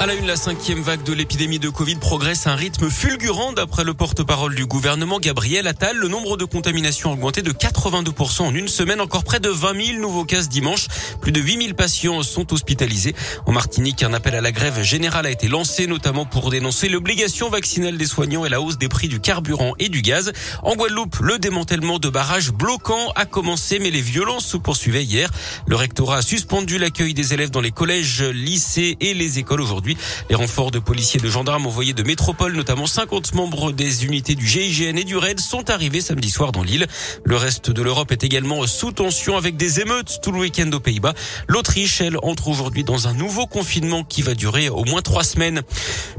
À la une, la cinquième vague de l'épidémie de Covid progresse à un rythme fulgurant. D'après le porte-parole du gouvernement, Gabriel Attal, le nombre de contaminations a augmenté de 82% en une semaine. Encore près de 20 000 nouveaux cas ce dimanche. Plus de 8 000 patients sont hospitalisés. En Martinique, un appel à la grève générale a été lancé, notamment pour dénoncer l'obligation vaccinale des soignants et la hausse des prix du carburant et du gaz. En Guadeloupe, le démantèlement de barrages bloquants a commencé, mais les violences se poursuivaient hier. Le rectorat a suspendu l'accueil des élèves dans les collèges, lycées et les écoles aujourd'hui. Les renforts de policiers et de gendarmes envoyés de métropole, notamment 50 membres des unités du GIGN et du RAID, sont arrivés samedi soir dans l'île. Le reste de l'Europe est également sous tension avec des émeutes tout le week-end aux Pays-Bas. L'Autriche, elle, entre aujourd'hui dans un nouveau confinement qui va durer au moins trois semaines.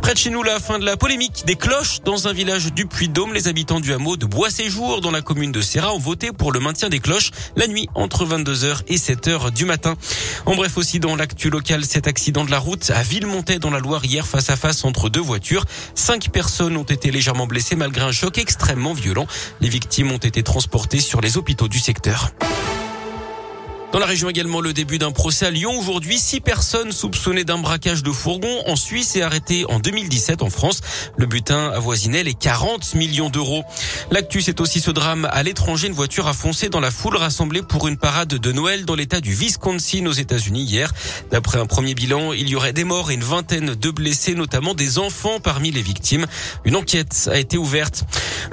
Près de chez nous, la fin de la polémique des cloches dans un village du Puy-de-Dôme. Les habitants du hameau de Bois-Séjour dans la commune de Serra ont voté pour le maintien des cloches la nuit entre 22h et 7h du matin. En bref aussi dans l'actu local, cet accident de la route à Dans la Loire hier face à face entre deux voitures. Cinq personnes ont été légèrement blessées malgré un choc extrêmement violent. Les victimes ont été transportées sur les hôpitaux du secteur. Dans la région également, le début d'un procès à Lyon. Aujourd'hui, six personnes soupçonnées d'un braquage de fourgon en Suisse et arrêtées en 2017 en France. Le butin avoisinait les 40 millions d'euros. L'actu, c'est aussi ce drame à l'étranger. Une voiture a foncé dans la foule rassemblée pour une parade de Noël dans l'état du Wisconsin aux États-Unis hier. D'après un premier bilan, il y aurait des morts et une vingtaine de blessés, notamment des enfants parmi les victimes. Une enquête a été ouverte.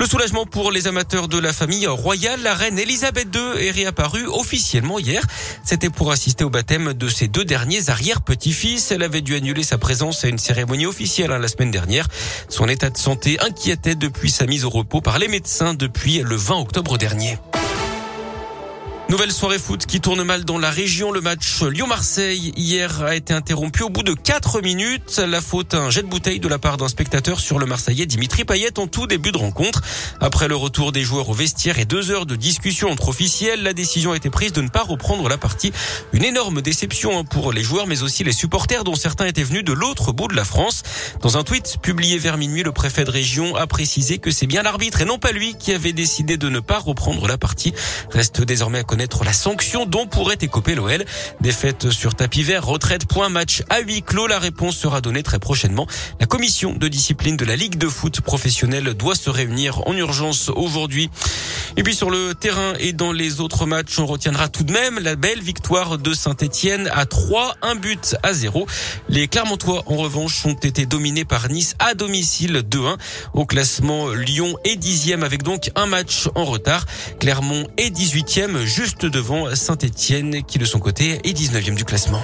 Le soulagement pour les amateurs de la famille royale, la reine Elisabeth II est réapparue officiellement hier. C'était pour assister au baptême de ses deux derniers arrière-petits-fils. Elle avait dû annuler sa présence à une cérémonie officielle hein, la semaine dernière. Son état de santé inquiétait depuis sa mise au repos par les médecins depuis le 20 octobre dernier. Nouvelle soirée foot qui tourne mal dans la région. Le match Lyon-Marseille hier a été interrompu au bout de 4 minutes. La faute, un jet de bouteille de la part d'un spectateur sur le Marseillais Dimitri Payet en tout début de rencontre. Après le retour des joueurs au vestiaire et deux heures de discussion entre officiels, la décision a été prise de ne pas reprendre la partie. Une énorme déception hein, pour les joueurs mais aussi les supporters dont certains étaient venus de l'autre bout de la France. Dans un tweet publié vers minuit, le préfet de région a précisé que c'est bien l'arbitre et non pas lui qui avait décidé de ne pas reprendre la partie. Reste désormais à connaître la sanction dont pourrait écoper l'OL. Défaite sur tapis vert, retraite, point, match à huis clos. La réponse sera donnée très prochainement. La commission de discipline de la Ligue de foot professionnelle doit se réunir en urgence aujourd'hui. Et puis sur le terrain et dans les autres matchs, on retiendra tout de même la belle victoire de Saint-Etienne à 3, un but à 0. Les Clermontois, en revanche, ont été dominés par Nice à domicile 2-1. Au classement, Lyon est dixième avec donc un match en retard. Clermont est 18e, juste devant Saint-Etienne qui de son côté est 19e du classement.